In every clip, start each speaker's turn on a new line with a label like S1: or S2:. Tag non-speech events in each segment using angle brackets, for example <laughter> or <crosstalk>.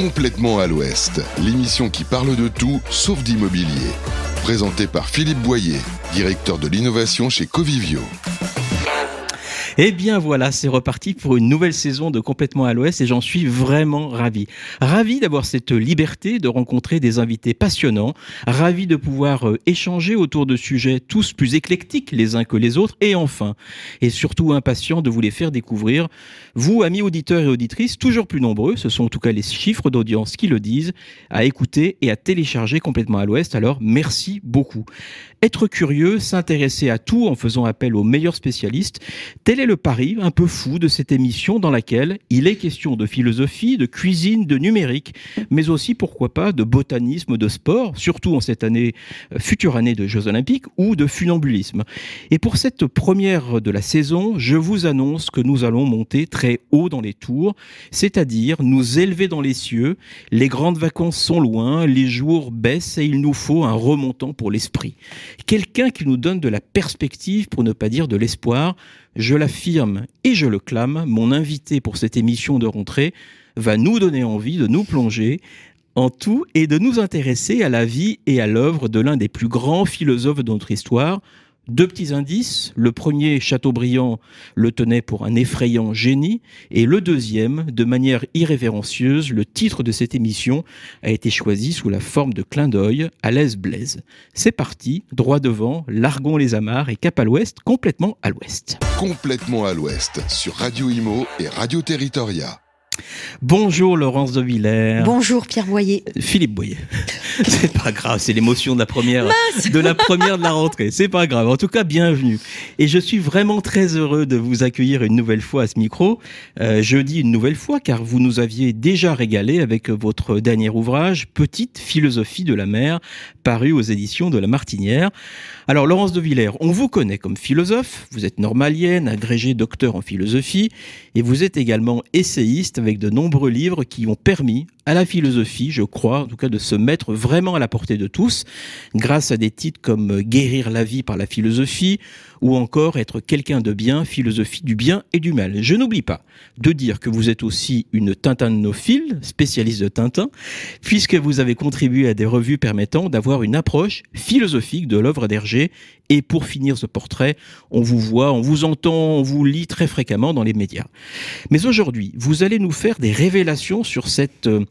S1: Complètement à l'Ouest, l'émission qui parle de tout sauf d'immobilier. Présentée par Philippe Boyer, directeur de l'innovation chez Covivio.
S2: Eh bien voilà, c'est reparti pour une nouvelle saison de Complètement à l'Ouest et j'en suis vraiment ravi. Ravi d'avoir cette liberté de rencontrer des invités passionnants, ravi de pouvoir euh, échanger autour de sujets tous plus éclectiques les uns que les autres et enfin, et surtout impatient de vous les faire découvrir, vous, amis auditeurs et auditrices, toujours plus nombreux, ce sont en tout cas les chiffres d'audience qui le disent, à écouter et à télécharger Complètement à l'Ouest, alors merci beaucoup. Être curieux, s'intéresser à tout en faisant appel aux meilleurs spécialistes, tel est le pari un peu fou de cette émission dans laquelle il est question de philosophie, de cuisine, de numérique, mais aussi pourquoi pas de botanisme, de sport, surtout en cette année, euh, future année de Jeux Olympiques, ou de funambulisme. Et pour cette première de la saison, je vous annonce que nous allons monter très haut dans les tours, c'est-à-dire nous élever dans les cieux. Les grandes vacances sont loin, les jours baissent et il nous faut un remontant pour l'esprit. Quelqu'un qui nous donne de la perspective, pour ne pas dire de l'espoir. Je l'affirme et je le clame, mon invité pour cette émission de rentrée va nous donner envie de nous plonger en tout et de nous intéresser à la vie et à l'œuvre de l'un des plus grands philosophes de notre histoire, deux petits indices. Le premier, Chateaubriand, le tenait pour un effrayant génie. Et le deuxième, de manière irrévérencieuse, le titre de cette émission a été choisi sous la forme de clin d'œil à l'aise Blaise. C'est parti, droit devant, largons les amarres et cap à l'ouest, complètement à l'ouest.
S1: Complètement à l'Ouest sur Radio Imo et Radio Territoria.
S2: Bonjour Laurence de Villers.
S3: Bonjour Pierre Boyer.
S2: Philippe Boyer. <laughs> c'est pas grave, c'est l'émotion de la première de la première de la rentrée. C'est pas grave. En tout cas, bienvenue. Et je suis vraiment très heureux de vous accueillir une nouvelle fois à ce micro. Euh, je dis une nouvelle fois car vous nous aviez déjà régalé avec votre dernier ouvrage Petite philosophie de la mer, paru aux éditions de La Martinière. Alors Laurence de Villers, on vous connaît comme philosophe, vous êtes normalienne, agrégée docteur en philosophie et vous êtes également essayiste avec de nombreux livres qui ont permis à la philosophie, je crois, en tout cas de se mettre vraiment à la portée de tous, grâce à des titres comme Guérir la vie par la philosophie ou encore Être quelqu'un de bien, philosophie du bien et du mal. Je n'oublie pas de dire que vous êtes aussi une tintanophile, spécialiste de Tintin, puisque vous avez contribué à des revues permettant d'avoir une approche philosophique de l'œuvre d'Hergé. Et pour finir ce portrait, on vous voit, on vous entend, on vous lit très fréquemment dans les médias. Mais aujourd'hui, vous allez nous faire des révélations sur cette euh,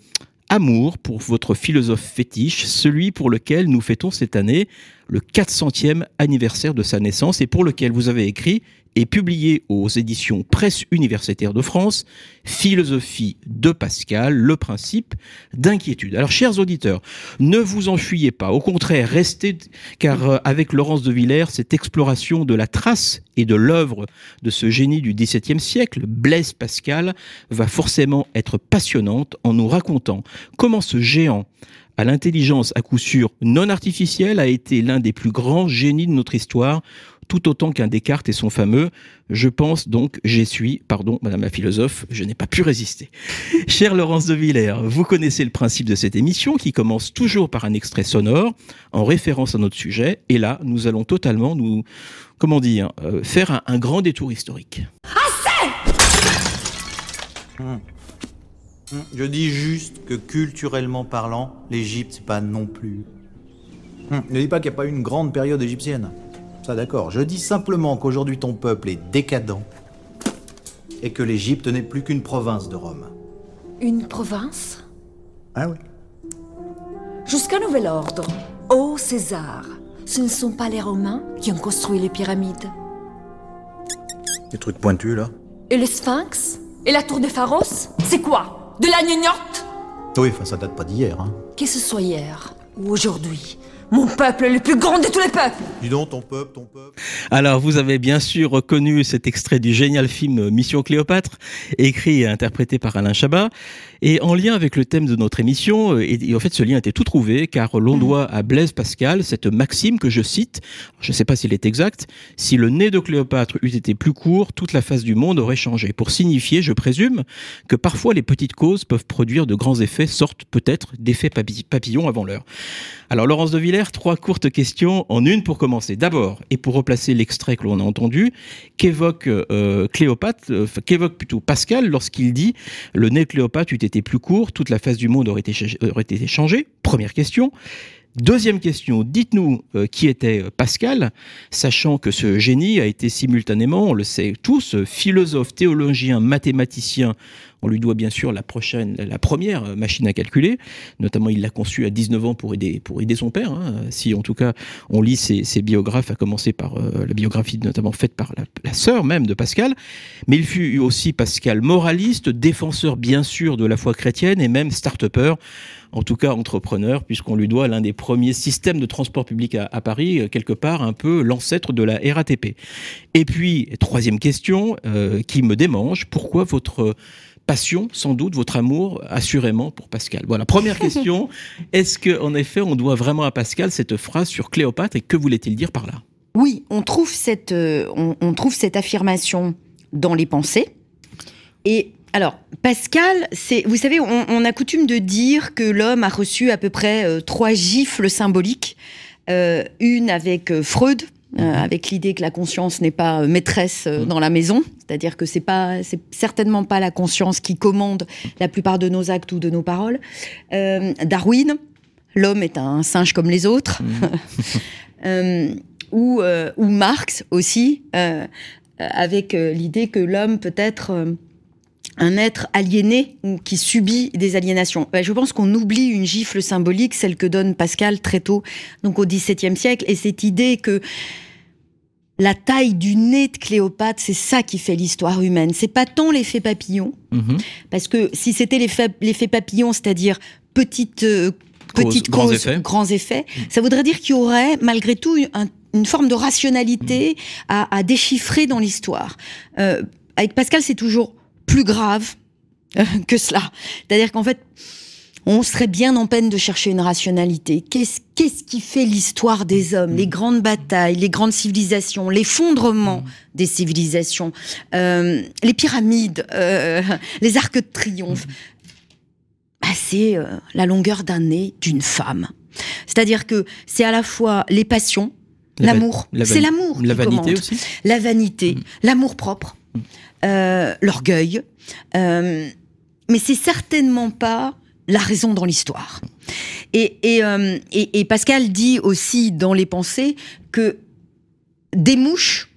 S2: amour pour votre philosophe fétiche, celui pour lequel nous fêtons cette année le 400e anniversaire de sa naissance et pour lequel vous avez écrit et publié aux éditions Presse universitaire de France Philosophie de Pascal, le principe d'inquiétude. Alors chers auditeurs, ne vous enfuyez pas, au contraire, restez car euh, avec Laurence de Villers, cette exploration de la trace et de l'œuvre de ce génie du XVIIe siècle, Blaise Pascal, va forcément être passionnante en nous racontant comment ce géant à l'intelligence à coup sûr non artificielle a été l'un des plus grands génies de notre histoire, tout autant qu'un Descartes et son fameux Je pense donc j'ai suis, pardon, madame la philosophe, je n'ai pas pu résister. <laughs> Chère Laurence de Villers, vous connaissez le principe de cette émission qui commence toujours par un extrait sonore en référence à notre sujet, et là, nous allons totalement nous, comment dire, euh, faire un, un grand détour historique.
S4: Je dis juste que culturellement parlant, l'Égypte, c'est pas non plus. Hum, Ne dis pas qu'il n'y a pas eu une grande période égyptienne. Ça d'accord. Je dis simplement qu'aujourd'hui ton peuple est décadent et que l'Égypte n'est plus qu'une province de Rome.
S3: Une province?
S4: Ah oui
S3: Jusqu'à nouvel ordre. Ô César, ce ne sont pas les Romains qui ont construit les pyramides?
S4: Des trucs pointus là
S3: Et le Sphinx? Et la tour des Pharos? C'est quoi? De la gnognotte
S4: Oui, enfin ça date pas d'hier, hein.
S3: Que ce soit hier ou aujourd'hui, mon peuple est le plus grand de tous les peuples
S4: Dis donc, ton peuple, ton peuple.
S2: Alors, vous avez bien sûr reconnu cet extrait du génial film Mission Cléopâtre, écrit et interprété par Alain Chabat. Et en lien avec le thème de notre émission, euh, et, et en fait ce lien était tout trouvé, car l'on doit à Blaise Pascal cette maxime que je cite, je ne sais pas s'il est exact, si le nez de Cléopâtre eût été plus court, toute la face du monde aurait changé. Pour signifier, je présume, que parfois les petites causes peuvent produire de grands effets, sorte peut-être d'effets papi- papillons avant l'heure. Alors Laurence de Villers, trois courtes questions en une pour commencer. D'abord, et pour replacer l'extrait que l'on a entendu, qu'évoque euh, Cléopâtre, euh, qu'évoque plutôt Pascal lorsqu'il dit le nez de Cléopâtre eût été plus court, toute la face du monde aurait été, aurait été changée. Première question. Deuxième question, dites-nous euh, qui était euh, Pascal, sachant que ce génie a été simultanément, on le sait tous, philosophe, théologien, mathématicien. On lui doit bien sûr la prochaine, la première euh, machine à calculer. Notamment, il l'a conçue à 19 ans pour aider, pour aider son père. Hein. Si en tout cas on lit ses, biographes, à commencer par la biographie notamment faite par la, la, sœur même de Pascal. Mais il fut aussi Pascal moraliste, défenseur bien sûr de la foi chrétienne et même start-upper en tout cas entrepreneur, puisqu'on lui doit l'un des premiers systèmes de transport public à, Paris, euh, quelque part un peu l'ancêtre de la RATP. Et puis, troisième question euh, qui me démange, pourquoi votre passion, sans doute, votre amour, assurément, pour Pascal. Voilà, première <laughs> question. Est-ce qu'en effet, on doit vraiment à Pascal cette phrase sur Cléopâtre et que voulait-il dire par là?
S5: Oui, on trouve cette, euh, on trouve cette affirmation dans les pensées. Et alors, Pascal, c'est, vous savez, on, a coutume de dire que l'homme a reçu à peu près euh, trois gifles symboliques. Euh, une avec Freud, mhm. avec l'idée que la conscience n'est pas maîtresse mhm. dans la maison, c'est-à-dire que c'est pas, c'est certainement pas la conscience qui commande la plupart de nos actes ou de nos paroles. Darwin, l'homme est un singe comme les autres, <laughs> ou, ou Marx aussi, avec l'idée que l'homme peut être un être aliéné ou qui subit des aliénations. Je pense qu'on oublie une gifle symbolique, celle que donne Pascal très tôt, donc au XVIIe siècle, et cette idée que la taille du nez de Cléopâtre, c'est ça qui fait l'histoire humaine. C'est pas tant l'effet papillon, mhm. parce que si c'était l'effet papillon, c'est-à-dire petite euh, petite grands, effets. grands effets, mhm. ça voudrait dire qu'il y aurait malgré tout une forme de rationalité mhm. à, déchiffrer dans l'histoire. Euh, avec Pascal, c'est toujours plus grave euh, que cela. C'est-à-dire qu'en fait, on serait bien en peine de chercher une rationalité. Qu'est-ce qui fait l'histoire des hommes, les grandes batailles, les grandes civilisations, l'effondrement des civilisations, euh, les pyramides, euh, les arcs de triomphe? Bah, C'est la longueur d'un nez d'une femme. C'est-à-dire que c'est à la fois les passions, l'amour, c'est l'amour.
S2: La vanité aussi.
S5: La vanité, mm. l'amour propre. Euh, l'orgueil, euh, mais c'est certainement pas la raison dans l'histoire. Euh, et, et, Pascal dit aussi dans les pensées que des mouches,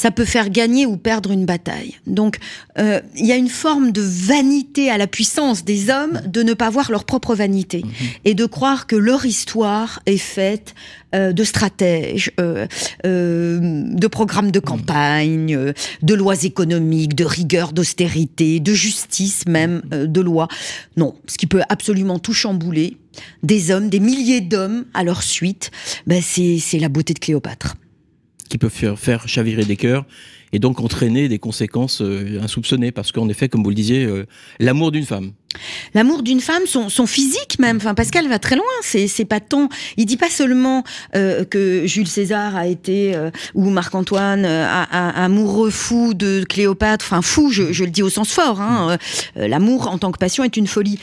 S5: ça peut faire gagner ou perdre une bataille. Donc, il y a une forme de vanité à la puissance des hommes de ne pas voir leur propre vanité mhm. et de croire que leur histoire est faite euh, de stratèges, euh, euh, de programmes de campagne, de lois économiques, de rigueur, d'austérité, de justice même, de loi. Non, ce qui peut absolument tout chambouler, des hommes, des milliers d'hommes à leur suite, ben c'est la beauté de Cléopâtre.
S2: Qui peut faire, faire chavirer des cœurs et donc entraîner des conséquences insoupçonnées, parce qu'en effet, comme vous le disiez, l'amour d'une femme.
S5: L'amour d'une femme, son, physique même. Enfin, Pascal va très loin. C'est, c'est pas tant. Il dit pas seulement euh, que Jules César a été euh, ou Marc Antoine euh, amoureux fou de Cléopâtre. Enfin, fou. Je, le dis au sens fort. Hein. l'amour en tant que passion est une folie.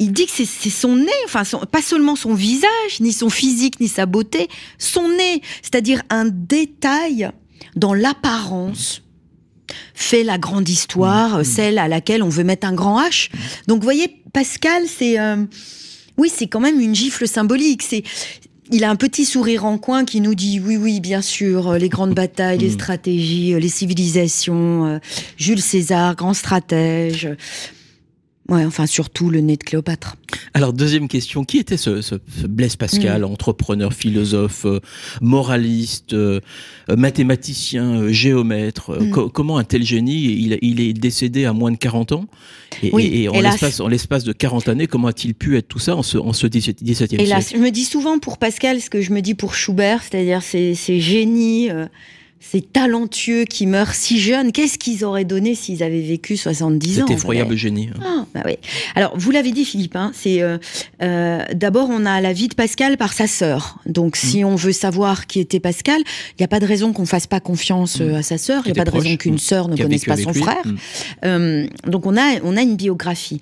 S5: Il dit que c'est, son nez, enfin pas seulement son visage, ni son physique, ni sa beauté, son nez, c'est-à-dire un détail dans l'apparence fait la grande histoire, mmh. celle à laquelle on veut mettre un grand H. Donc, vous voyez, Pascal, c'est euh, oui, c'est quand même une gifle symbolique. C'est il a un petit sourire en coin qui nous dit oui, oui, bien sûr, euh, les grandes batailles, les mmh. stratégies, euh, les civilisations, Jules César, grand stratège. Ouais, enfin surtout le nez de Cléopâtre.
S2: Alors deuxième question, qui était ce, ce, Blaise Pascal, mm. entrepreneur, philosophe, euh, moraliste, euh, mathématicien, euh, géomètre mm. Comment un tel génie il, il, est décédé à moins de 40 ans? Et,
S5: oui,
S2: et en l'espace de 40 années, comment a-t-il pu être tout ça en ce, en ce 17e siècle?
S5: Je me dis souvent pour Pascal ce que je me dis pour Schubert, c'est-à-dire ces, ces génies ces talentueux qui meurent si jeunes, qu'est-ce qu'ils auraient donné s'ils avaient vécu 70 ans
S2: Cet effroyable génie. Hein.
S5: Ah, bah oui. Alors, vous l'avez dit, Philippe, hein, c'est euh, euh, d'abord, on a la vie de Pascal par sa sœur. Donc, si mm. on veut savoir qui était Pascal, il n'y a pas de raison qu'on fasse pas confiance euh, mm. à sa sœur. Il n'y a pas de raison qu'une sœur ne connaisse pas son frère. Mm. donc, on a, on a une biographie.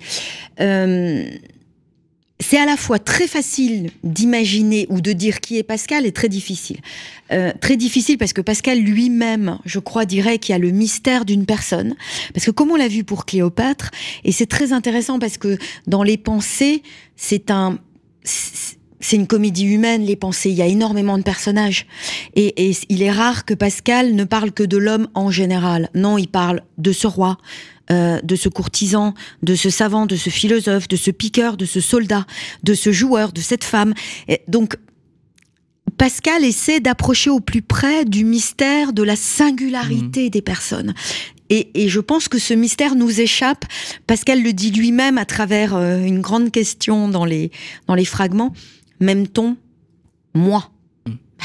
S5: C'est à la fois très facile d'imaginer ou de dire qui est Pascal et très difficile. Euh, très difficile parce que Pascal lui-même, je crois, dirait qu'il y a le mystère d'une personne. Parce que comme on l'a vu pour Cléopâtre, et c'est très intéressant parce que dans les pensées, c'est un c'est une comédie humaine, les pensées. Il y a énormément de personnages. Et, et, il est rare que Pascal ne parle que de l'homme en général. Non, il parle de ce roi, euh, de ce courtisan, de ce savant, de ce philosophe, de ce piqueur, de ce soldat, de ce joueur, de cette femme. Et donc, Pascal essaie d'approcher au plus près du mystère de la singularité mmh. des personnes. Et, et, je pense que ce mystère nous échappe. Pascal le dit lui-même à travers euh, une grande question dans les, dans les fragments. Même-t-on moi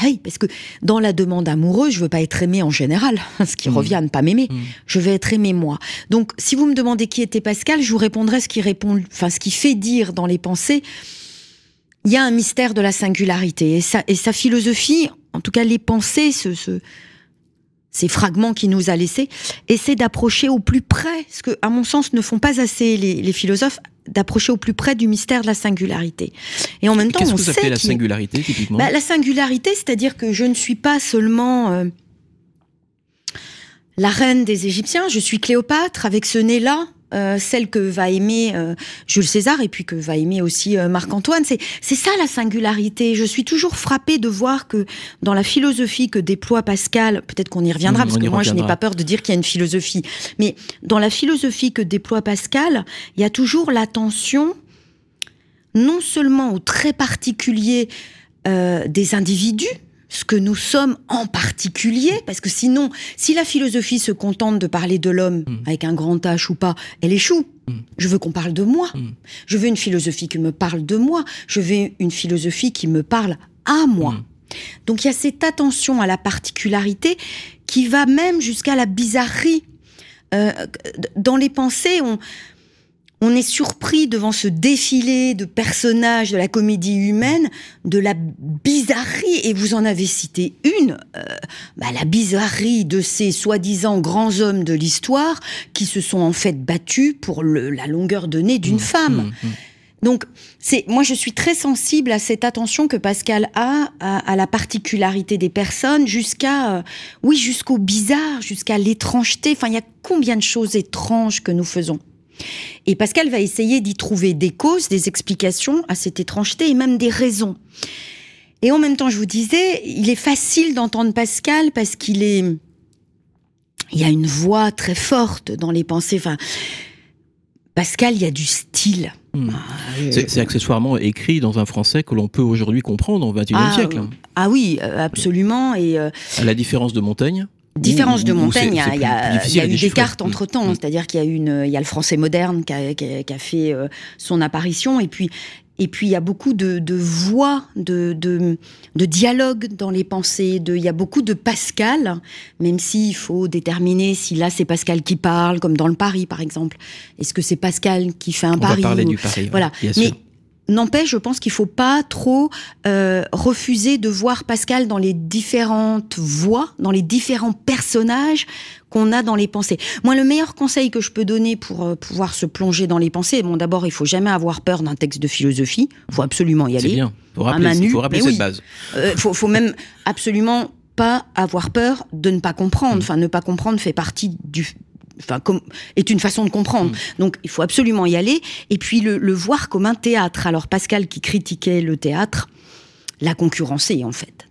S5: oui, parce que dans la demande amoureuse, je veux pas être aimé en général, <laughs> ce qui mmh. revient à ne pas m'aimer. Mmh. Je veux être aimé moi. Donc, si vous me demandez qui était Pascal, je vous répondrai ce qui répond, enfin, ce qui fait dire dans les pensées. Il y a un mystère de la singularité et sa, et sa philosophie, en tout cas les pensées, ce, ce, ces fragments qu'il nous a laissés, essaient d'approcher au plus près, ce que, à mon sens, ne font pas assez les, les philosophes, d'approcher au plus près du mystère de la singularité.
S2: Et en même temps, Qu'est-ce que vous appelez la singularité typiquement?
S5: Bah, La singularité, c'est-à-dire que je ne suis pas seulement euh, la reine des Égyptiens, je suis Cléopâtre avec ce nez-là, euh, celle que va aimer euh, Jules César et puis que va aimer aussi euh, Marc-Antoine. C'est c'est ça la singularité. Je suis toujours frappée de voir que dans la philosophie que déploie Pascal, peut-être qu'on y reviendra mmh, parce que moi je n'ai pas peur de dire qu'il y a une philosophie, mais dans la philosophie que déploie Pascal, il y a toujours l'attention non seulement au très particulier des individus, ce que nous sommes en particulier, parce que sinon, si la philosophie se contente de parler de l'homme mm. avec un grand H ou pas, elle échoue. Mm. Je veux qu'on parle de moi. Mm. Je veux une philosophie qui me parle de moi. Je veux une philosophie qui me parle à moi. Donc il y a cette attention à la particularité qui va même jusqu'à la bizarrerie. Euh, dans les pensées, on, on est surpris devant ce défilé de personnages de la comédie humaine, de la bizarrerie, et vous en avez cité une, euh, bah, la bizarrerie de ces soi-disant grands hommes de l'histoire qui se sont en fait battus pour la longueur de nez d'une mmh, femme. Mmh, mmh. Donc, c'est moi je suis très sensible à cette attention que Pascal a à, la particularité des personnes, jusqu'à euh, oui jusqu'au bizarre, jusqu'à l'étrangeté. Enfin, il y a combien de choses étranges que nous faisons? Et Pascal va essayer d'y trouver des causes, des explications à cette étrangeté et même des raisons. Et en même temps, je vous disais, il est facile d'entendre Pascal parce qu'il est, il y a une voix très forte dans les pensées. Enfin, Pascal, il y a du style.
S2: Hmm. Ah, c'est accessoirement écrit dans un français que l'on peut aujourd'hui comprendre au XXIe
S5: ah,
S2: siècle.
S5: Ah oui, euh, absolument. Et
S2: euh, à la différence de Montaigne.
S5: Différence de Montaigne, il y a, eu des cartes entre temps, c'est-à-dire qu'il y a une, il y a le français moderne qui a, qui a, fait euh, son apparition, et puis et puis il y a beaucoup de, de voix, de, de, de dialogue dans les pensées. De, il y a beaucoup de Pascal, même s'il faut déterminer si là c'est Pascal qui parle, comme dans le Paris par exemple. Est-ce que c'est Pascal qui fait un
S2: On
S5: Paris
S2: va parler du Paris.
S5: Voilà. Mais N'empêche, je pense qu'il faut pas trop euh, refuser de voir Pascal dans les différentes voix, dans les différents personnages qu'on a dans les pensées. Moi, le meilleur conseil que je peux donner pour euh, pouvoir se plonger dans les pensées, bon, d'abord, il faut jamais avoir peur d'un texte de philosophie. Il faut absolument y aller.
S2: C'est bien. Faut rappeler, faut rappeler cette base.
S5: Euh, faut, faut même absolument pas avoir peur de ne pas comprendre. Mm. Enfin, ne pas comprendre fait partie du enfin, est une façon de comprendre. Mm. Donc, il faut absolument y aller. Et puis, le, voir comme un théâtre. Alors, Pascal, qui critiquait le théâtre, l'a concurrencé, en fait.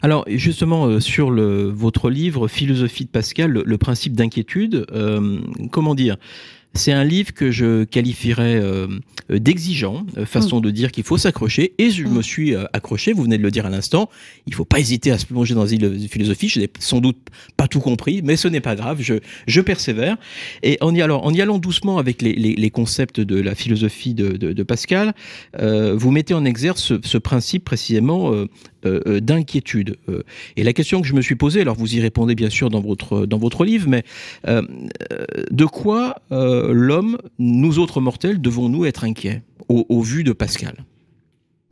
S2: Alors justement euh, sur le, votre livre Philosophie de Pascal, le, principe d'inquiétude, euh, comment dire? C'est un livre que je qualifierais euh, d'exigeant, euh, façon mm. de dire qu'il faut s'accrocher, et je mm. me suis euh, accroché, vous venez de le dire à l'instant, il faut pas hésiter à se plonger dans une philosophie, je n'ai sans doute pas tout compris, mais ce n'est pas grave, je, je persévère. Et en y, alors, en y allant doucement avec les, les, les concepts de la philosophie de, de, de Pascal, euh, vous mettez en exergue ce, ce principe précisément d'inquiétude. et la question que je me suis posée, alors vous y répondez bien sûr dans votre, dans votre livre, mais de quoi euh, l'homme, nous autres mortels, devons-nous être inquiets au, vu de Pascal?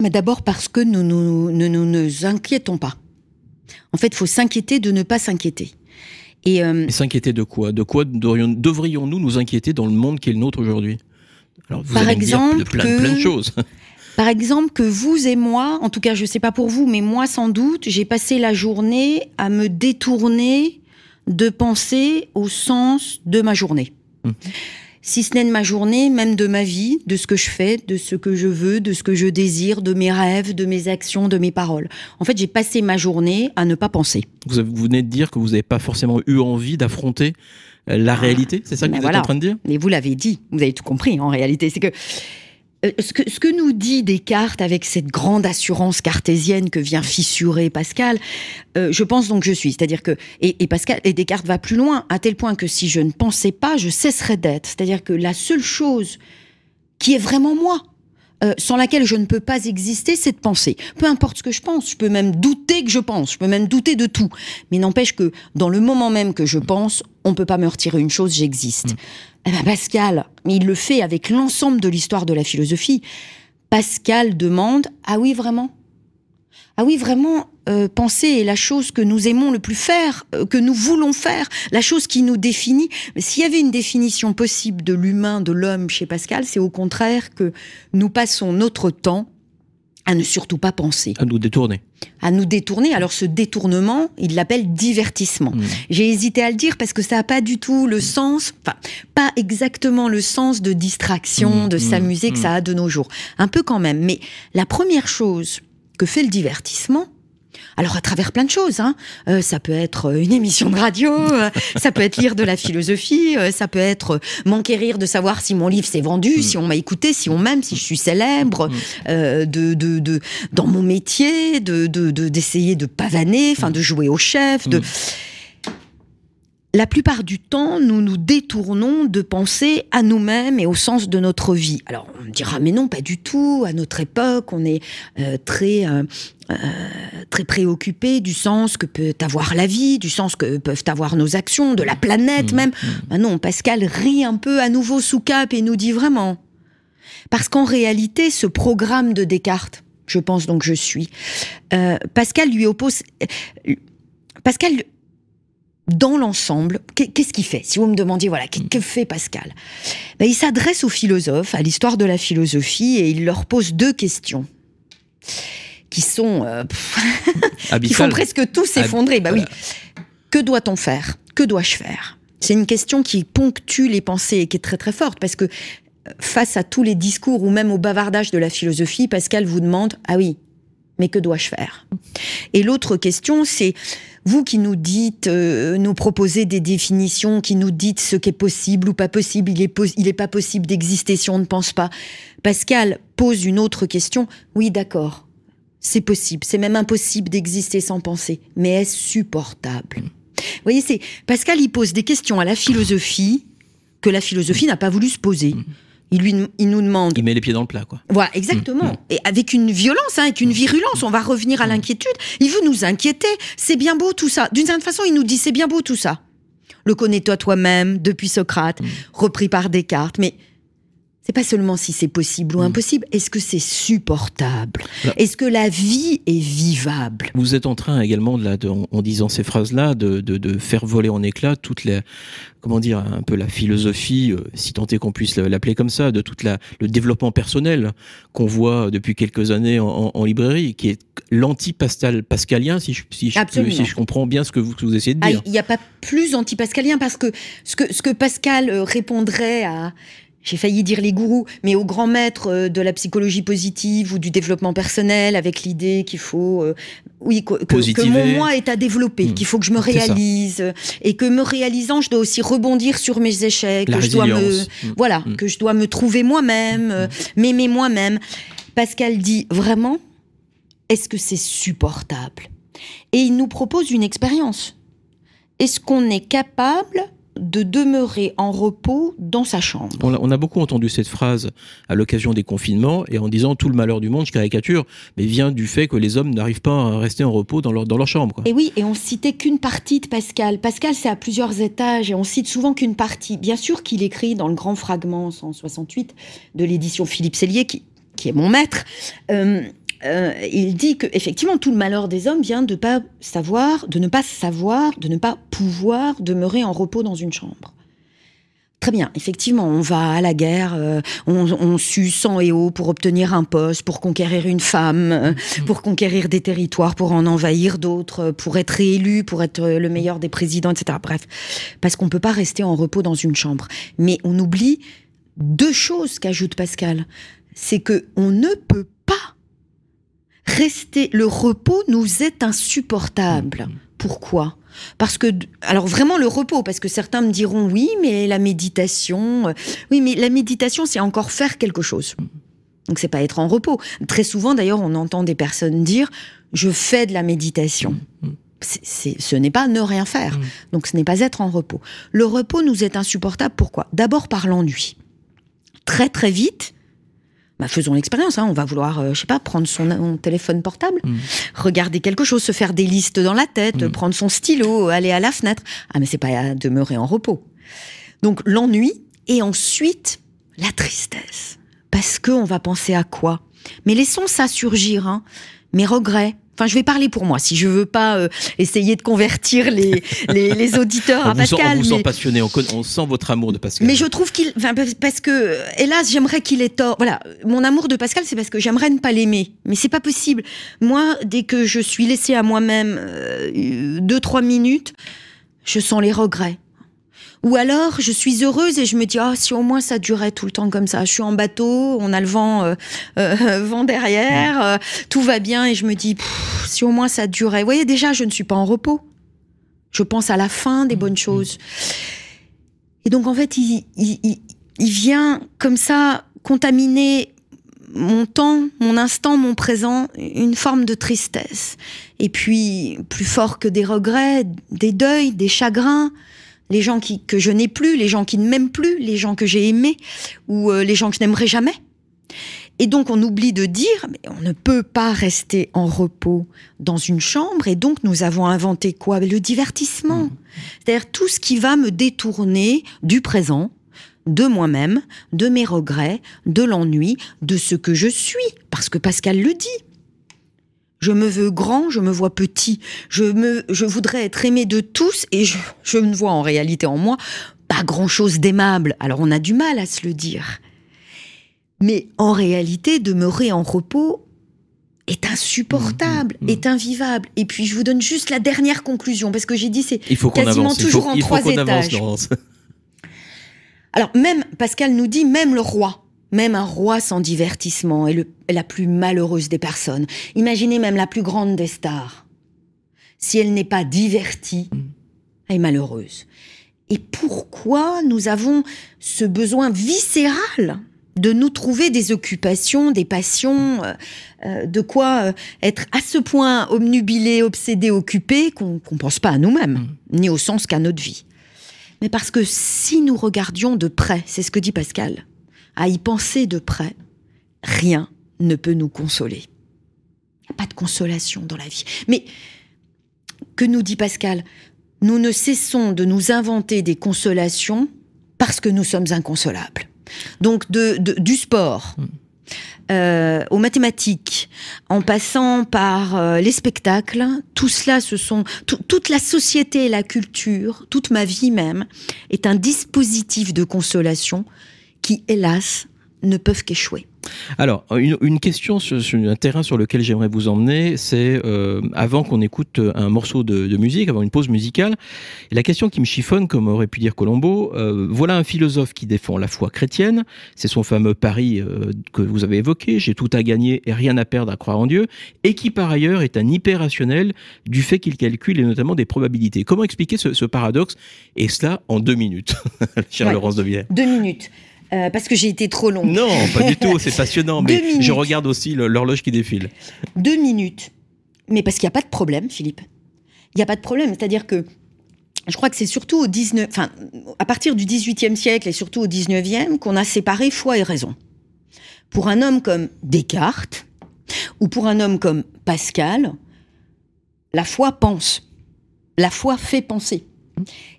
S5: Mais d'abord parce que nous ne nous, inquiétons pas. En fait, il faut s'inquiéter de ne pas s'inquiéter.
S2: Et, euh, s'inquiéter de quoi? De quoi devrions-nous nous inquiéter dans le monde qui est le nôtre aujourd'hui? Alors, vous
S5: Par
S2: allez me dire
S5: exemple
S2: plein,
S5: que-
S2: plein de choses. <laughs>
S5: Par exemple, que vous et moi, en tout cas, je ne sais pas pour vous, mais moi sans doute, j'ai passé la journée à me détourner de penser au sens de ma journée.
S2: Mhm.
S5: Si ce n'est de ma journée, même de ma vie, de ce que je fais, de ce que je veux, de ce que je désire, de mes rêves, de mes actions, de mes paroles. En fait, j'ai passé ma journée à ne pas penser.
S2: Vous, avez- vous venez de dire que vous n'avez pas forcément eu envie d'affronter euh, la réalité. C'est ça que
S5: ben
S2: vous
S5: voilà.
S2: êtes en train de dire?
S5: Mais vous l'avez dit, vous avez tout compris en réalité. C'est que ce, que ce que nous dit Descartes avec cette grande assurance cartésienne que vient fissurer Pascal, euh, je pense donc je suis. C'est-à-dire que et, et Pascal et Descartes va plus loin à tel point que si je ne pensais pas, je cesserais d'être. C'est-à-dire que la seule chose qui est vraiment moi. Euh, sans laquelle je ne peux pas exister, c'est de penser. Peu importe ce que je pense, je peux même douter que je pense, je peux même douter de tout. Mais n'empêche que dans le moment même que je pense, on peut pas me retirer une chose, j'existe. Eh ben Pascal, il le fait avec l'ensemble de l'histoire de la philosophie. Pascal demande Ah oui, vraiment? Ah oui, vraiment, euh, penser est la chose que nous aimons le plus faire, euh, que nous voulons faire, la chose qui nous définit. Mais s'il y avait une définition possible de l'humain, de l'homme chez Pascal, c'est au contraire que nous passons notre temps à ne surtout pas penser,
S2: À nous détourner.
S5: à nous détourner. Alors ce détournement, il l'appelle divertissement.
S2: Mm.
S5: J'ai hésité à le dire parce que ça n'a pas du tout le sens, enfin, pas exactement le sens de distraction,
S2: Mm,
S5: de
S2: mm,
S5: s'amuser que ça a de nos jours. Un peu quand même. Mais la première chose que fait le divertissement, alors à travers plein de choses, hein. Euh, ça peut être euh, une émission de radio, euh, ça peut être lire de la philosophie, euh, ça peut être m'enquérir de savoir si mon livre s'est vendu,
S2: Mm.
S5: si on m'a écouté, si on m'aime, si je suis célèbre,
S2: Mm.
S5: euh, de, de, de, dans mon métier, de, de, de- d'essayer de pavaner, enfin de jouer au chef, de...
S2: Mm.
S5: La plupart du temps, nous nous détournons de penser à nous-mêmes et au sens de notre vie. Alors, on me dira, mais non, pas du tout. À notre époque, on est euh, très, euh, euh, très préoccupé du sens que peut avoir la vie, du sens que peuvent avoir nos actions, de la planète
S2: Mm.
S5: même. Ah non, Pascal rit un peu à nouveau sous cap et nous dit vraiment. Parce qu'en réalité, ce programme de Descartes, je pense donc je suis, Pascal lui oppose. Pascal, dans l'ensemble, qu'est- qu'est-ce qu'il fait? Si vous me demandiez, voilà, que, que fait Pascal? Ben, Il s'adresse aux philosophes, à l'histoire de la philosophie, et il leur pose deux questions. Qui sont euh, <laughs> qui font presque tous s'effondrer. Bah oui. Que doit-on faire? Que dois-je faire? C'est une question qui ponctue les pensées et qui est très très forte parce que euh, face à tous les discours ou même au bavardage de la philosophie, Pascal vous demande ah oui, mais que dois-je faire? Et l'autre question, c'est vous qui nous dites, euh, nous proposez des définitions, qui nous dites ce qui est possible ou pas possible, il est, pos- il est pas possible d'exister si on ne pense pas. Pascal pose une autre question. Oui, d'accord. C'est possible, c'est même impossible d'exister sans penser, mais est-ce supportable? Vous voyez, c'est Pascal, il pose des questions à la philosophie que la philosophie n'a pas voulu se poser. Il, lui, il nous demande
S2: Il met les pieds dans le plat, quoi.
S5: voilà, exactement.
S2: Mm,
S5: Et avec une violence, hein, avec une virulence, on va revenir à
S2: Mm.
S5: l'inquiétude. Il veut nous inquiéter. C'est bien beau tout ça. D'une certaine façon, il nous dit c'est bien beau tout ça. Le connais-toi toi-même, depuis Socrate,
S2: Mm.
S5: repris par Descartes. Mais c'est pas seulement si c'est possible ou
S2: Mm.
S5: impossible. Est-ce que c'est supportable?
S2: Là-
S5: Est-ce que la vie est vivable?
S2: Vous êtes en train également, là, de- en, en disant ces phrases-là, de, de, de faire voler en éclats toute la, comment dire, un peu la philosophie, euh, si tant est qu'on puisse l'appeler comme ça, de toute la, le développement personnel qu'on voit depuis quelques années en, en- en librairie, qui est l'anti-pascalien, si je, si, je,
S5: Absolument.
S2: si je comprends bien ce que vous, que vous essayez de
S5: Ah,
S2: dire.
S5: Il n'y a pas plus anti-pascalien parce que ce que, ce que Pascal euh, répondrait à, j'ai failli dire les gourous, mais aux grands maîtres euh, de la psychologie positive ou du développement personnel avec l'idée qu'il faut, euh, oui, que, mon moi est à développer,
S2: Mmh.
S5: qu'il faut que je me réalise euh, et que me réalisant, je dois aussi rebondir sur mes échecs,
S2: La
S5: que je dois me,
S2: résilience. Mm.
S5: voilà,
S2: Mm.
S5: que je dois me trouver moi-même, m'aimer moi-même. Pascal dit vraiment, est-ce que c'est supportable? Et il nous propose une expérience. Est-ce qu'on est capable de demeurer en repos dans sa chambre
S2: On a, on a beaucoup entendu cette phrase à l'occasion des confinements et en disant tout le malheur du monde, je caricature, mais vient du fait que les hommes n'arrivent pas à rester en repos dans leur, dans leur chambre. Quoi.
S5: Et oui, et on citait qu'une partie de Pascal. Pascal, c'est à plusieurs étages et on cite souvent qu'une partie. Bien sûr qu'il écrit dans le grand fragment 168 de l'édition Philippe Cellier, qui, qui est mon maître. euh, euh, il dit que effectivement tout le malheur des hommes vient de pas savoir, de ne pas savoir, de ne pas pouvoir demeurer en repos dans une chambre. Très bien, effectivement, on va à la guerre, euh, on, on, sue sang et eau pour obtenir un poste, pour conquérir une femme, euh, mm. pour conquérir des territoires, pour en envahir d'autres, pour être réélu, pour être le meilleur des présidents, etc. Bref, parce qu'on ne peut pas rester en repos dans une chambre. Mais on oublie deux choses qu'ajoute Pascal. C'est que on ne peut pas rester. Le repos nous est insupportable. Mm. Pourquoi? Parce que, alors vraiment le repos, parce que certains me diront oui, mais la méditation, euh, oui, mais la méditation, c'est encore faire quelque chose. Donc c'est pas être en repos. Très souvent, d'ailleurs, on entend des personnes dire je fais de la méditation. ce n'est pas ne rien faire. Donc ce n'est pas être en repos. Le repos nous est insupportable. Pourquoi? D'abord par l'ennui. Très très vite, bah, faisons l'expérience. Hein. On va vouloir, euh, je sais pas, prendre son, téléphone portable, mm. regarder quelque chose, se faire des listes dans la tête, mm. prendre son stylo, aller à la fenêtre. Ah, mais c'est pas à demeurer en repos. Donc l'ennui et ensuite la tristesse, parce que on va penser à quoi? Mais laissons ça surgir. Hein. Mes regrets, Enfin, je vais parler pour moi, si je veux pas euh, essayer de convertir les, <laughs> les, auditeurs à Pascal.
S2: on vous sent passionné, on, sent votre amour de Pascal.
S5: Mais je trouve qu'il, enfin, parce que, hélas, j'aimerais qu'il ait tort. Voilà, mon amour de Pascal, c'est parce que j'aimerais ne pas l'aimer, mais c'est pas possible. Moi, dès que je suis laissée à moi-même euh, deux trois minutes, je sens les regrets. Ou alors, je suis heureuse et je me dis, ah, si au moins ça durait tout le temps comme ça. Je suis en bateau, on a le vent, euh, euh <laughs> vent derrière, euh, tout va bien et je me dis, si au moins ça durait. Vous voyez, déjà, je ne suis pas en repos. Je pense à la fin des bonnes choses. Et donc, en fait, il, il, il, il vient comme ça contaminer mon temps, mon instant, mon présent, une forme de tristesse. Et puis, plus fort que des regrets, des deuils, des chagrins, les gens qui, que je n'ai plus, les gens qui ne m'aiment plus, les gens que j'ai aimés, ou euh, les gens que je n'aimerai jamais. Et donc on oublie de dire, mais on ne peut pas rester en repos dans une chambre, et donc nous avons inventé quoi? Le divertissement. Mmh. C'est-à-dire tout ce qui va me détourner du présent, de moi-même, de mes regrets, de l'ennui, de ce que je suis, parce que Pascal le dit. Je me veux grand, je me vois petit. Je me, je voudrais être aimé de tous et je, je ne vois en réalité en moi pas grand chose d'aimable. Alors on a du mal à se le dire. Mais en réalité, demeurer en repos est insupportable, mmh, mmh, mmh. est invivable. Et puis je vous donne juste la dernière conclusion parce que j'ai dit c'est quasiment toujours en trois étages. Alors même Pascal nous dit même le roi même un roi sans divertissement est, la plus malheureuse des personnes. Imaginez même la plus grande des stars. Si elle n'est pas divertie, elle est malheureuse. Et pourquoi nous avons ce besoin viscéral de nous trouver des occupations, des passions, euh, euh, de quoi euh, être à ce point omnubilé, obsédé, occupé qu'on ne pense pas à nous-mêmes, ni au sens qu'à notre vie. Mais parce que si nous regardions de près, c'est ce que dit Pascal, à y penser de près, rien ne peut nous consoler. Il n'y a pas de consolation dans la vie. Mais que nous dit Pascal? Nous ne cessons de nous inventer des consolations parce que nous sommes inconsolables. Donc de, du sport. Hmm. Euh, aux mathématiques, en passant par euh, les spectacles, tout cela, ce sont toute la société et la culture, toute ma vie même, est un dispositif de consolation qui, hélas, ne peuvent qu'échouer.
S2: Alors, une, question sur, un terrain sur lequel j'aimerais vous emmener, c'est euh, avant qu'on écoute un morceau de, musique, avant une pause musicale, la question qui me chiffonne, comme aurait pu dire Colombo, euh, voilà un philosophe qui défend la foi chrétienne, c'est son fameux pari euh, que vous avez évoqué, j'ai tout à gagner et rien à perdre à croire en Dieu, et qui par ailleurs est un hyper-rationnel du fait qu'il calcule et notamment des probabilités. Comment expliquer ce, paradoxe? Et cela en deux minutes, <laughs> chère Laurence de
S5: Deux minutes. Euh, parce que j'ai été trop long.
S2: Non, pas du tout, c'est <laughs> passionnant, mais je regarde aussi l'horloge qui défile.
S5: Deux minutes. Mais parce qu'il n'y a pas de problème, Philippe. Il n'y a pas de problème, c'est-à-dire que je crois que c'est surtout au 19, enfin, à partir du 18e siècle et surtout au 19e qu'on a séparé foi et raison. Pour un homme comme Descartes, ou pour un homme comme Pascal, la foi pense. La foi fait penser.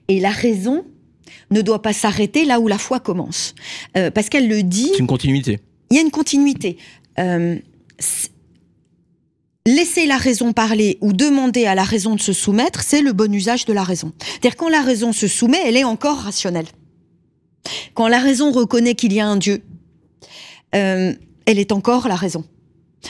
S5: Et la raison ne doit pas s'arrêter là où la foi commence. Euh, parce qu'elle le dit.
S2: C'est une continuité.
S5: Il y a une continuité. Euh, laisser la raison parler ou demander à la raison de se soumettre, c'est le bon usage de la raison. C'est-à-dire quand la raison se soumet, elle est encore rationnelle. Quand la raison reconnaît qu'il y a un Dieu, euh, elle est encore la raison.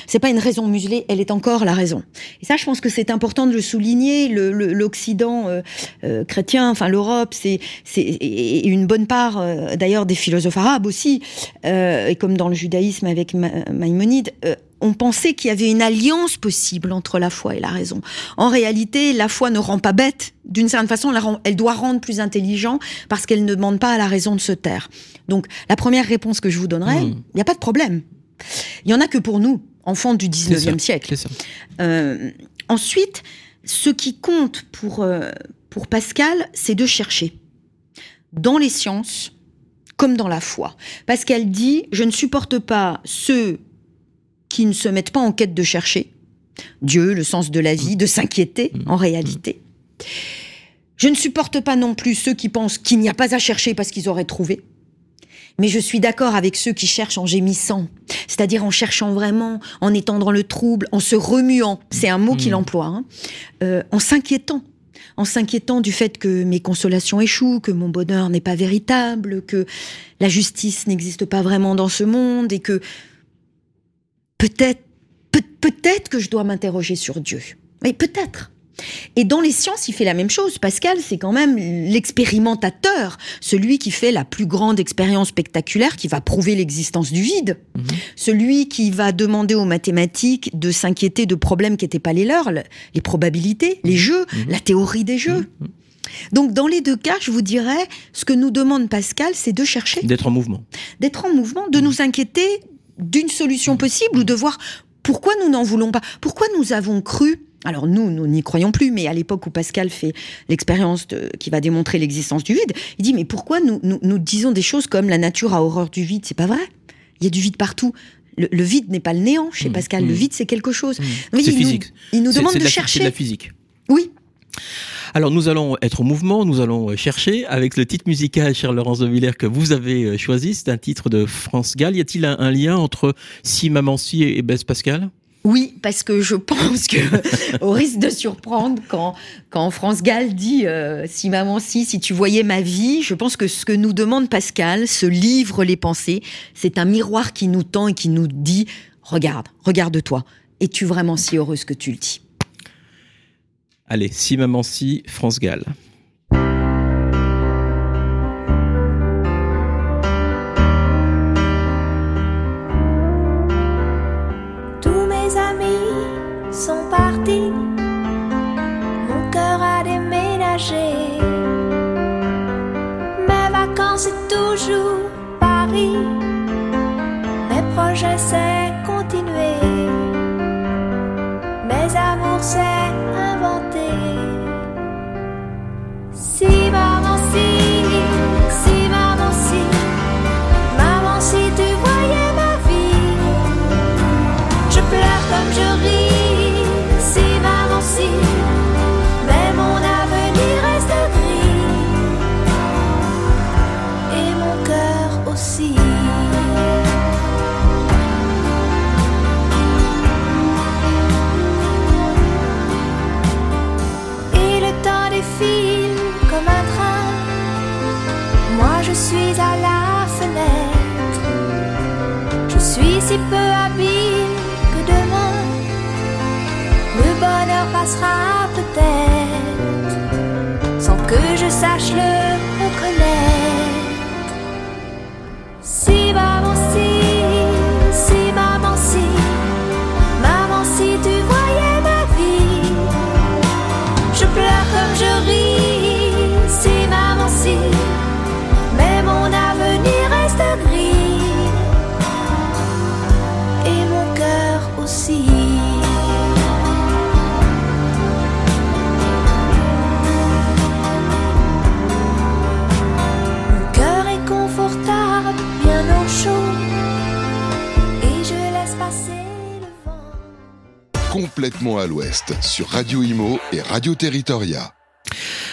S5: C'est pas une raison muselée, elle est encore la raison. Et ça, je pense que c'est important de le souligner. L'Occident le, euh, euh, chrétien, enfin l'Europe, c'est et une bonne part euh, d'ailleurs des philosophes arabes aussi, et comme dans le judaïsme avec Maïmonide, on pensait qu'il y avait une alliance possible entre la foi et la raison. En réalité, la foi ne rend pas bête. D'une certaine façon, elle doit rendre plus intelligent parce qu'elle ne demande pas à la raison de se taire. Donc, la première réponse que je vous donnerai, mmh. il n'y a pas de problème. Il y en a que pour nous enfant du 19e siècle. Euh, ensuite, ce qui compte pour, euh, pour Pascal, c'est de chercher. Dans les sciences, comme dans la foi. Pascal dit, je ne supporte pas ceux qui ne se mettent pas en quête de chercher Dieu, le sens de la vie, de s'inquiéter en réalité. Je ne supporte pas non plus ceux qui pensent qu'il n'y a pas à chercher parce qu'ils auraient trouvé. Mais je suis d'accord avec ceux qui cherchent en gémissant, c'est-à-dire en cherchant vraiment, en étant dans le trouble, en se remuant, c'est un mot qu'il mmh. emploie, hein. euh, en s'inquiétant, en s'inquiétant du fait que mes consolations échouent, que mon bonheur n'est pas véritable, que la justice n'existe pas vraiment dans ce monde et que peut-être, peut-être que je dois m'interroger sur Dieu. Oui, peut-être. Et dans les sciences, il fait la même chose. Pascal, c'est quand même l'expérimentateur, celui qui fait la plus grande expérience spectaculaire, qui va prouver l'existence du vide, mhm. celui qui va demander aux mathématiques de s'inquiéter de problèmes qui n'étaient pas les leurs, les probabilités, les mhm. jeux, mhm. la théorie des jeux. Donc dans les deux cas, je vous dirais, ce que nous demande Pascal, c'est de chercher.
S2: D'être en mouvement.
S5: D'être en mouvement, de nous inquiéter d'une solution possible ou de voir pourquoi nous n'en voulons pas, pourquoi nous avons cru alors nous, nous n'y croyons plus, mais à l'époque où Pascal fait l'expérience qui va démontrer l'existence du vide, il dit mais pourquoi nous, nous, disons des choses comme la nature a horreur du vide C'est pas vrai? Il y a du vide partout. Le, vide n'est pas le néant chez mmh, Pascal. Le mmh. vide, c'est quelque chose.
S2: Mmh. C'est physique.
S5: il nous demande de, chercher.
S2: C'est la physique.
S5: Oui.
S2: Alors nous allons être au mouvement, nous allons chercher avec le titre musical, cher Laurence de Villers, que vous avez euh, choisi. C'est un titre de France Gall. Y a-t-il un, lien entre Si Maman Si et Bess Pascal?
S5: Oui, parce que je pense que, <laughs> au risque de surprendre, quand, quand France Gall dit euh, Si maman, si, si tu voyais ma vie, je pense que ce que nous demande Pascal, ce livre Les pensées, c'est un miroir qui nous tend et qui nous dit Regarde, regarde-toi. Es-tu vraiment si heureuse que tu le dis?
S2: Allez, si maman, si, France Gall.
S6: Si peu habile que demain le bonheur passera peut-être sans que je sache le
S1: complètement à l'ouest sur Radio Imo et Radio Territoria.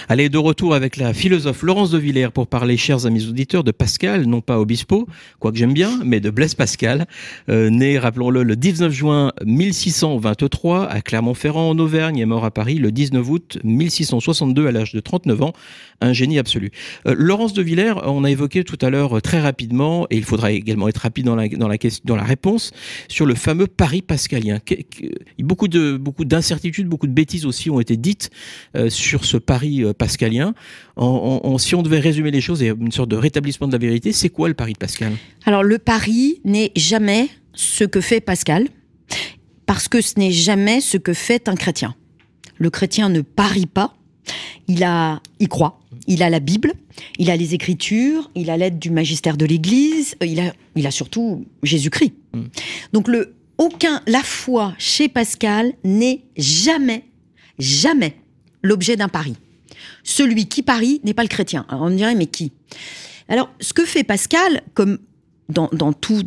S2: Allez, de retour avec la philosophe Laurence de Villers pour parler, chers amis auditeurs, de Pascal, non pas Obispo, quoique j'aime bien, mais de Blaise Pascal, euh, né, rappelons-le, le 19 juin 1623 à Clermont-Ferrand en Auvergne et mort à Paris le 19 août 1662 à l'âge de 39 ans. Un génie absolu. Euh, Laurence de Villers, on a évoqué tout à l'heure euh, très rapidement, et il faudra également être rapide dans la, dans la, réponse, sur le fameux Paris pascalien. Beaucoup de beaucoup d'incertitudes, beaucoup de bêtises aussi ont été dites sur ce Paris euh, pascalien. En- en- en- si on devait résumer les choses et une sorte de rétablissement de la vérité, c'est quoi le Paris de Pascal?
S5: Alors le pari n'est jamais ce que fait Pascal, parce que ce n'est jamais ce que fait un chrétien. Le chrétien ne parie pas, il a, il croit, il a la Bible, il a les Écritures, il a l'aide du magistère de l'Église, euh, il a, il a surtout Jésus-Christ.
S2: Mm.
S5: Donc le aucun, la foi chez Pascal n'est jamais, jamais l'objet d'un pari. Celui qui parie n'est pas le chrétien. Alors on me dirait mais qui? Alors ce que fait Pascal, comme dans, dans tous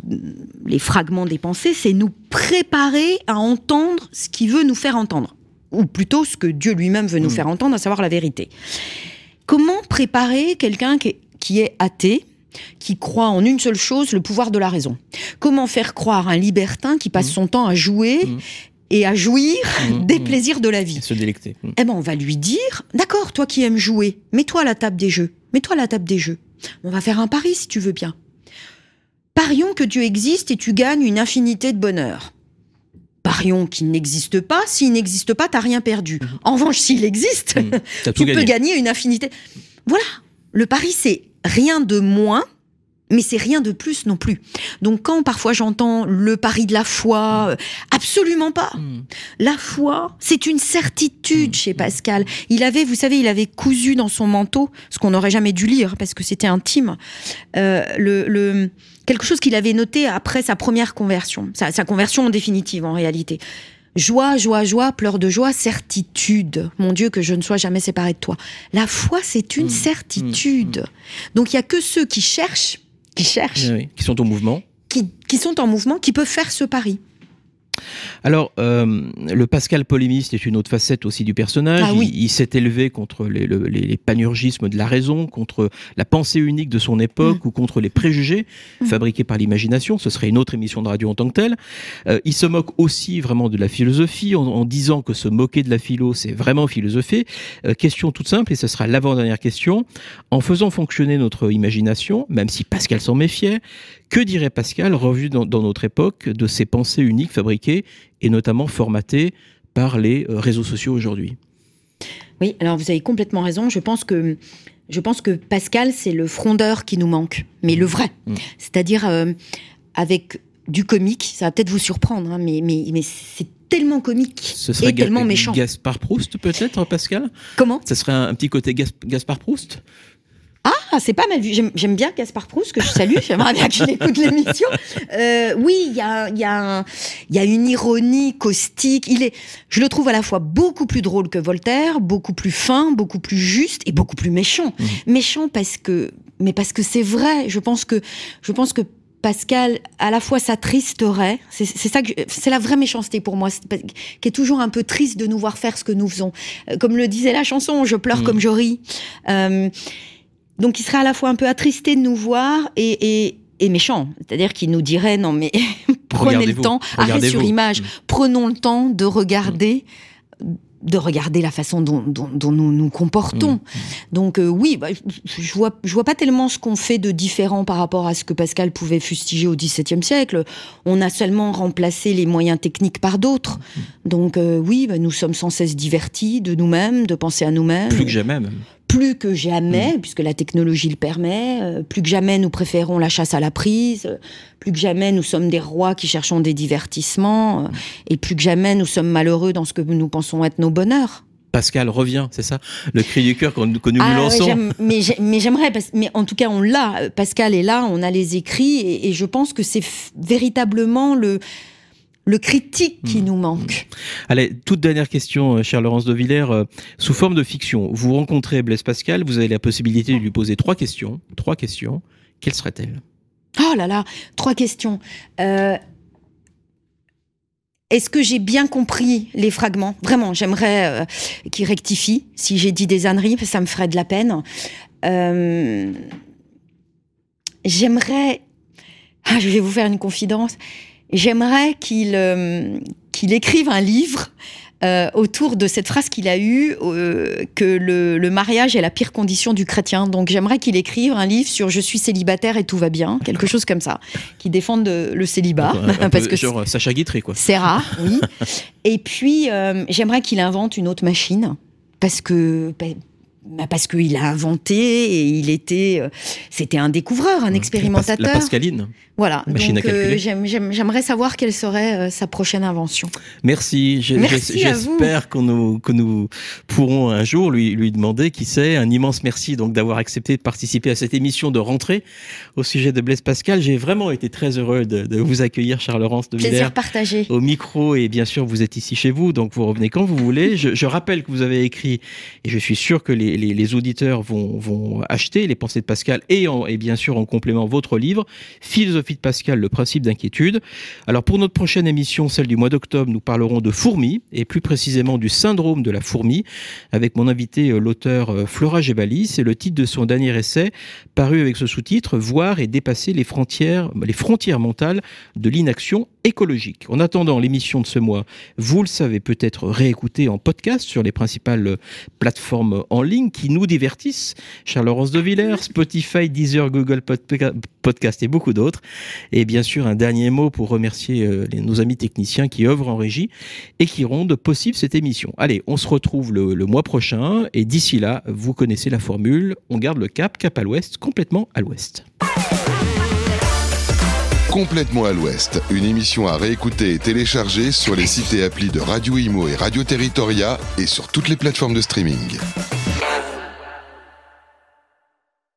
S5: les fragments des pensées, c'est nous préparer à entendre ce qu'il veut nous faire entendre. Ou plutôt ce que Dieu lui-même veut nous
S2: Mm.
S5: faire entendre, à savoir la vérité. Comment préparer quelqu'un qui est, qui est athée, qui croit en une seule chose, le pouvoir de la raison? Comment faire croire un libertin qui passe
S2: Mm.
S5: son temps à jouer
S2: Mm.
S5: Et à jouir
S2: Mm,
S5: des
S2: mm.
S5: plaisirs de la vie
S2: Se délecter. Mm.
S5: eh ben, on va lui dire, d'accord, toi qui aimes jouer, mets-toi à la table des jeux. Mets-toi à la table des jeux. On va faire un pari si tu veux bien. Parions que Dieu existe et tu gagnes une infinité de bonheur. Parions qu'il n'existe pas. S'il n'existe pas, t'as rien perdu. En revanche, s'il existe,
S2: Mm. <laughs>
S5: Tu peux gagner une infinité. Voilà. Le pari, c'est rien de moins, mais c'est rien de plus non plus. Donc, quand parfois j'entends le pari de la foi, euh, absolument pas.
S2: Mm.
S5: La foi, c'est une certitude chez Pascal. Il avait, vous savez, il avait cousu dans son manteau, ce qu'on n'aurait jamais dû lire parce que c'était intime, euh, le, le- quelque chose qu'il avait noté après sa première conversion, sa, sa conversion en définitive en réalité. Joie, joie, joie, pleurs de joie, certitude. Mon Dieu, que je ne sois jamais séparé de toi. La foi, c'est une certitude. Donc il y a que ceux qui cherchent, qui cherchent,
S2: Oui, qui sont au mouvement.
S5: qui, qui sont en mouvement, qui peuvent faire ce pari.
S2: Alors, euh, le Pascal polémiste est une autre facette aussi du personnage.
S5: Ah oui.
S2: Il, il s'est élevé contre les, le- les- les panurgismes de la raison, contre la pensée unique de son époque ou contre les préjugés
S5: Mm.
S2: fabriqués par l'imagination. Ce serait une autre émission de radio en tant que telle. Euh, il se moque aussi vraiment de la philosophie en, en disant que se moquer de la philo, c'est vraiment philosopher. Euh, question toute simple, et ce sera l'avant-dernière question. En faisant fonctionner notre imagination, même si Pascal s'en méfiait, que dirait Pascal, revu dans, dans notre époque, de ces pensées uniques fabriquées et notamment formatées par les euh, réseaux sociaux aujourd'hui?
S5: Oui, alors vous avez complètement raison. Je pense que je pense que Pascal, c'est le frondeur qui nous manque, mais le vrai.
S2: Mm.
S5: C'est-à-dire euh, avec du comique. Ça va peut-être vous surprendre, hein, mais mais mais c'est tellement comique
S2: Ce serait
S5: et tellement méchant.
S2: Gaspard Proust peut-être, Pascal?
S5: Comment?
S2: Ce serait un, un petit côté Gas- Gaspard Proust?
S5: C'est pas mal vu. J'aime bien Gaspard Proust, que je salue. <laughs> J'aimerais bien qu'il écoute l'émission. Euh, oui, il y a, il y, a un- il y a une ironie caustique. Il est, je le trouve à la fois beaucoup plus drôle que Voltaire, beaucoup plus fin, beaucoup plus juste et beaucoup plus méchant. Méchant parce que, mais parce que c'est vrai. Je pense que, je pense que Pascal, à la fois, s'attristerait. C'est ça que, c'est la vraie méchanceté pour moi, qui est toujours un peu triste de nous voir faire ce que nous faisons. Euh, Comme le disait la chanson, je pleure
S2: Mm.
S5: comme je ris. Euh, donc, il serait à la fois un peu attristé de nous voir et, et, et méchant. C'est-à-dire qu'il nous dirait non, mais <laughs> prenez le temps, arrêt sur image,
S2: Mm.
S5: prenons le temps de regarder. de regarder la façon dont, dont- dont nous nous comportons.
S2: Mm.
S5: Donc euh, oui, bah, je, je vois, je vois pas tellement ce qu'on fait de différent par rapport à ce que Pascal pouvait fustiger au XVIIe siècle. On a seulement remplacé les moyens techniques par d'autres. Donc euh, oui, bah, nous sommes sans cesse divertis de nous-mêmes, de penser à nous-mêmes.
S2: Plus que jamais même.
S5: Plus que jamais, puisque la technologie le permet, euh, plus que jamais nous préférons la chasse à la prise, euh, plus que jamais nous sommes des rois qui cherchons des divertissements, euh, et plus que jamais nous sommes malheureux dans ce que nous pensons être nos bonheurs.
S2: Pascal revient, c'est ça? Le cri du cœur que, que nous
S5: Ah, ouais,
S2: lançons.
S5: mais j'ai- mais j'aimerais, mais en tout cas on l'a. Pascal est là, on a les écrits, et, et je pense que c'est véritablement le le critique qui
S2: Mm.
S5: nous manque.
S2: Allez, toute dernière question, euh, chère Laurence de Villers. Euh, sous forme de fiction, vous rencontrez Blaise Pascal, vous avez la possibilité de lui poser trois questions. Trois questions. Quelles seraient-elles?
S5: Oh là là, trois questions. Euh, est-ce que j'ai bien compris les fragments? Vraiment, j'aimerais euh, qu'il rectifie. Si j'ai dit des âneries, ça me ferait de la peine. Euh, j'aimerais. Ah, je vais vous faire une confidence. J'aimerais qu'il euh, qu'il écrive un livre euh, autour de cette phrase qu'il a eue euh, que le, le, mariage est la pire condition du chrétien. Donc j'aimerais qu'il écrive un livre sur je suis célibataire et tout va bien, quelque chose comme ça, qui défende le célibat.
S2: Un, <laughs> un parce peu, que genre Sacha Guitry, quoi.
S5: C'est rare, oui. et puis euh, j'aimerais qu'il invente une autre machine parce que bah parce qu'il a inventé et il était, c'était un découvreur, un expérimentateur.
S2: La Pascaline.
S5: Voilà. Machine donc euh, j'aimerais savoir quelle serait euh, sa prochaine invention.
S2: Merci. J'espère qu'on nous que nous pourrons un jour lui lui demander qui sait. Un immense merci donc d'avoir accepté de participer à cette émission de rentrée au sujet de Blaise Pascal. J'ai vraiment été très heureux de, de vous accueillir, Charles-Laurence de.
S5: Plaisir partagé.
S2: Au micro et bien sûr vous êtes ici chez vous, donc vous revenez quand vous voulez. Je, je rappelle que vous avez écrit et je suis sûr que les, les, auditeurs vont acheter les pensées de Pascal et et bien sûr en complément votre livre philosophie de Pascal, le principe d'inquiétude. Alors pour notre prochaine émission, celle du mois d'octobre, nous parlerons de fourmis et plus précisément du syndrome de la fourmi avec mon invité l'auteur Flora Gebali. C'est le titre de son dernier essai paru avec ce sous-titre Voir et dépasser les frontières, les frontières mentales de l'inaction écologique. En attendant l'émission de ce mois, vous le savez peut-être réécouter en podcast sur les principales plateformes en ligne qui nous divertissent. Charles-Laurence de Villers, Spotify, Deezer, Google Podcast et beaucoup d'autres. Et bien sûr, un dernier mot pour remercier euh, nos amis techniciens qui œuvrent en régie et qui rendent possible cette émission. Allez, on se retrouve le, le mois prochain et d'ici là, vous connaissez la formule, on garde le cap, cap à l'ouest, complètement à l'ouest.
S1: Complètement à l'ouest, une émission à réécouter et télécharger sur les sites et applis de Radio Imo et Radio Territoria et sur toutes les plateformes de streaming.